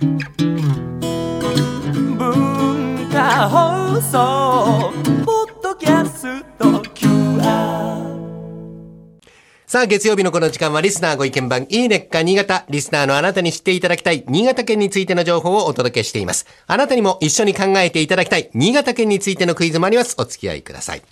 文化放送ポッドキャスト QR さあ、月曜日のこの時間はリスナーご意見番、いいねっか新潟。リスナーのあなたに知っていただきたい、新潟県についての情報をお届けしています。あなたにも一緒に考えていただきたい、新潟県についてのクイズもあります。お付き合いください。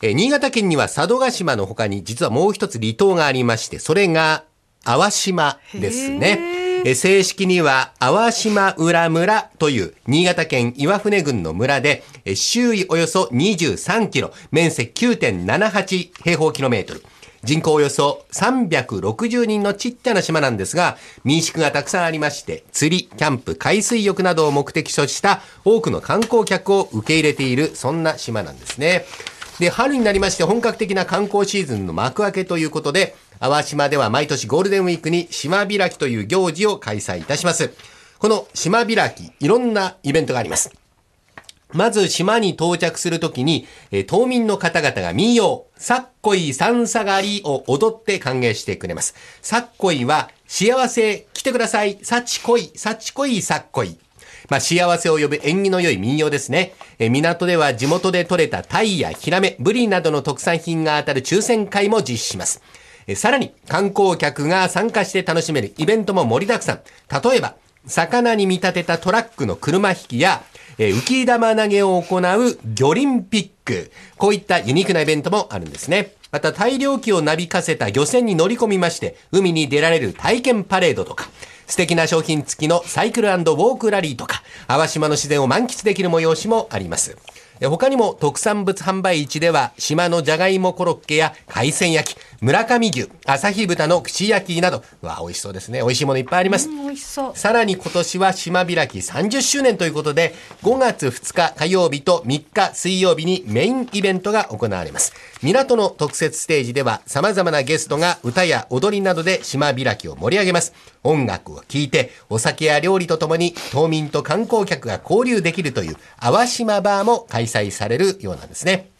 えー新潟県には佐渡島の他に、実はもう一つ離島がありまして、それが、淡島ですね。え正式には、淡島浦村という、新潟県岩船郡の村で、え周囲およそ23キロ、面積9.78平方キロメートル。人口およそ360人のちっちゃな島なんですが、民宿がたくさんありまして、釣り、キャンプ、海水浴などを目的とした多くの観光客を受け入れている、そんな島なんですね。で、春になりまして本格的な観光シーズンの幕開けということで、淡島では毎年ゴールデンウィークに島開きという行事を開催いたします。この島開き、いろんなイベントがあります。まず島に到着するときに、えー島民の方々が民謡、さっこいさんさがりを踊って歓迎してくれます。さっこいは、幸せ来てください、さちこい、さちこい、さっこい。まあ、幸せを呼ぶ縁起の良い民謡ですね。え港では地元で採れたタイやヒラメ、ブリなどの特産品が当たる抽選会も実施します。えさらに、観光客が参加して楽しめるイベントも盛りだくさん。例えば、魚に見立てたトラックの車引きや、え浮き玉投げを行う魚リンピック。こういったユニークなイベントもあるんですね。また大漁旗をなびかせた漁船に乗り込みまして、海に出られる体験パレードとか、素敵な商品付きのサイクルウォークラリーとか、淡島の自然を満喫できる催しもあります。え他にも特産物販売市では島のじゃがいもコロッケや海鮮焼き、村上牛、朝日豚の串焼きなど、うわ、美味しそうですね。美味しいものいっぱいあります。美味しそう。さらに今年は島開き30周年ということで、5月2日火曜日と3日水曜日にメインイベントが行われます。港の特設ステージでは様々なゲストが歌や踊りなどで島開きを盛り上げます。音楽を聴いて、お酒や料理とともに島民と観光客が交流できるという淡島バーも開催されるようなんですね。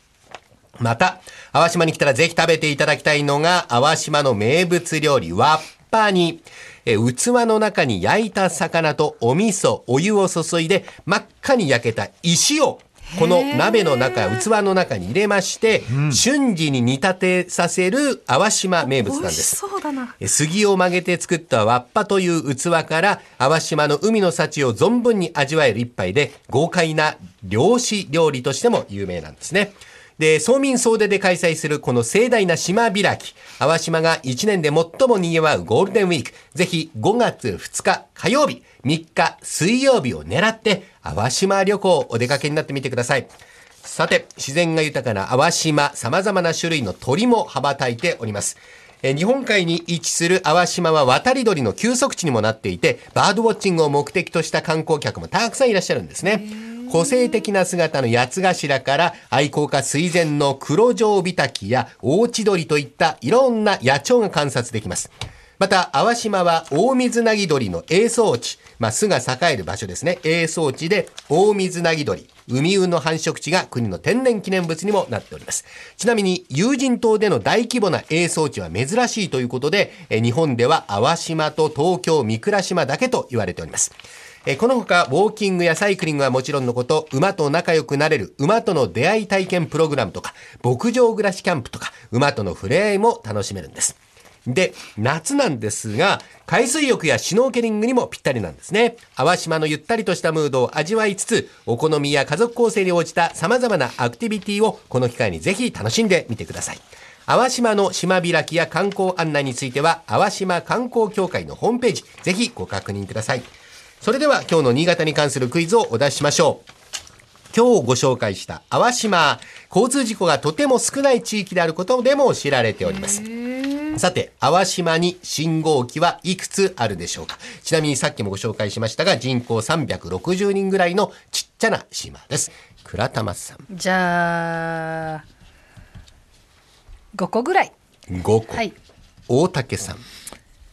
また、淡島に来たらぜひ食べていただきたいのが、淡島の名物料理、わっぱに、え器の中に焼いた魚とお味噌、お湯を注いで、真っ赤に焼けた石を、この鍋の中、器の中に入れまして、瞬時に煮立てさせる淡島名物なんです。そうだな。え杉を曲げて作ったわっぱという器から淡島の海の幸を存分に味わえる一杯で豪快な漁師料理としても有名なんですね。で、総民総出で開催するこの盛大な島開き。淡島が1年で最も賑わうゴールデンウィーク。ぜひ5月2日火曜日、3日水曜日を狙って淡島旅行をお出かけになってみてください。さて、自然が豊かな淡島、様々な種類の鳥も羽ばたいております。え日本海に位置する淡島は渡り鳥の休息地にもなっていて、バードウォッチングを目的とした観光客もたくさんいらっしゃるんですね。個性的な姿の八つ頭から愛好家垂涎の黒城ビタキや大千鳥といったいろんな野鳥が観察できます。また、淡島は大水なぎ鳥の営巣地、まあ、巣が栄える場所ですね。営巣地で大水なぎ鳥、海運の繁殖地が国の天然記念物にもなっております。ちなみに、有人島での大規模な営巣地は珍しいということで、日本では淡島と東京三倉島だけと言われております。えこのほか、ウォーキングやサイクリングはもちろんのこと、馬と仲良くなれる馬との出会い体験プログラムとか、牧場暮らしキャンプとか、馬との触れ合いも楽しめるんです。で、夏なんですが、海水浴やシュノーケリングにもぴったりなんですね。淡島のゆったりとしたムードを味わいつつ、お好みや家族構成に応じた様々なアクティビティをこの機会にぜひ楽しんでみてください。淡島の島開きや観光案内については、淡島観光協会のホームページ、ぜひご確認ください。それでは今日の新潟に関するクイズをお出ししましょう。今日ご紹介した淡島、交通事故がとても少ない地域であることでも知られております。さて、淡島に信号機はいくつあるでしょうか？ちなみにさっきもご紹介しましたが、人口360人ぐらいのちっちゃな島です。倉玉さん、じゃあ、5個ぐらい。5個。はい。大竹さん、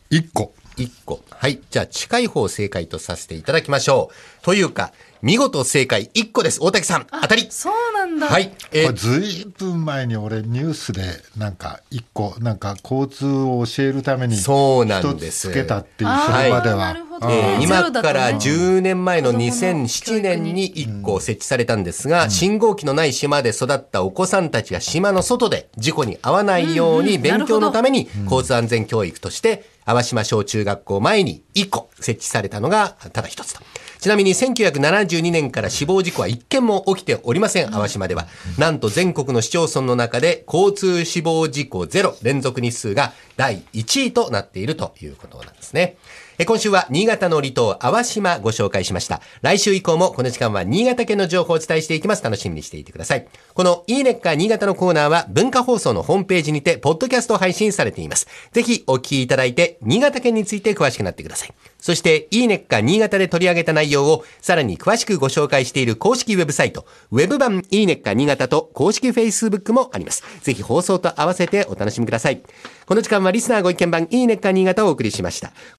一個。1個。はい。じゃあ、近い方正解とさせていただきましょう。というか、見事正解1個です。大竹さん、当たりそうなんだ。はい。えーこれずいぶん前に俺ニュースでなんか一個なんか交通を教えるためにそうなんです一つつけたっていうそれまでは今から10年前の子供の2007年に1個設置されたんですが、信号機のない島で育ったお子さんたちが島の外で事故に遭わないように勉強のために交通安全教育として淡島小中学校前に1個設置されたのがただ一つと。ちなみに1972年から死亡事故は1件も起きておりません、淡島では。なんと全国の市町村の中で交通死亡事故ゼロ連続日数が第1位となっているということなんですね。今週は新潟の離島、淡島ご紹介しました。来週以降もこの時間は新潟県の情報をお伝えしていきます。楽しみにしていてください。このいいねっか新潟のコーナーは文化放送のホームページにて、ポッドキャスト配信されています。ぜひお聞きいただいて、新潟県について詳しくなってください。そして、いいねっか新潟で取り上げた内容をさらに詳しくご紹介している公式ウェブサイト、ウェブ版いいねっか新潟と公式 Facebook もあります。ぜひ放送と合わせてお楽しみください。この時間はリスナーご意見番いいねっか新潟をお送りしました。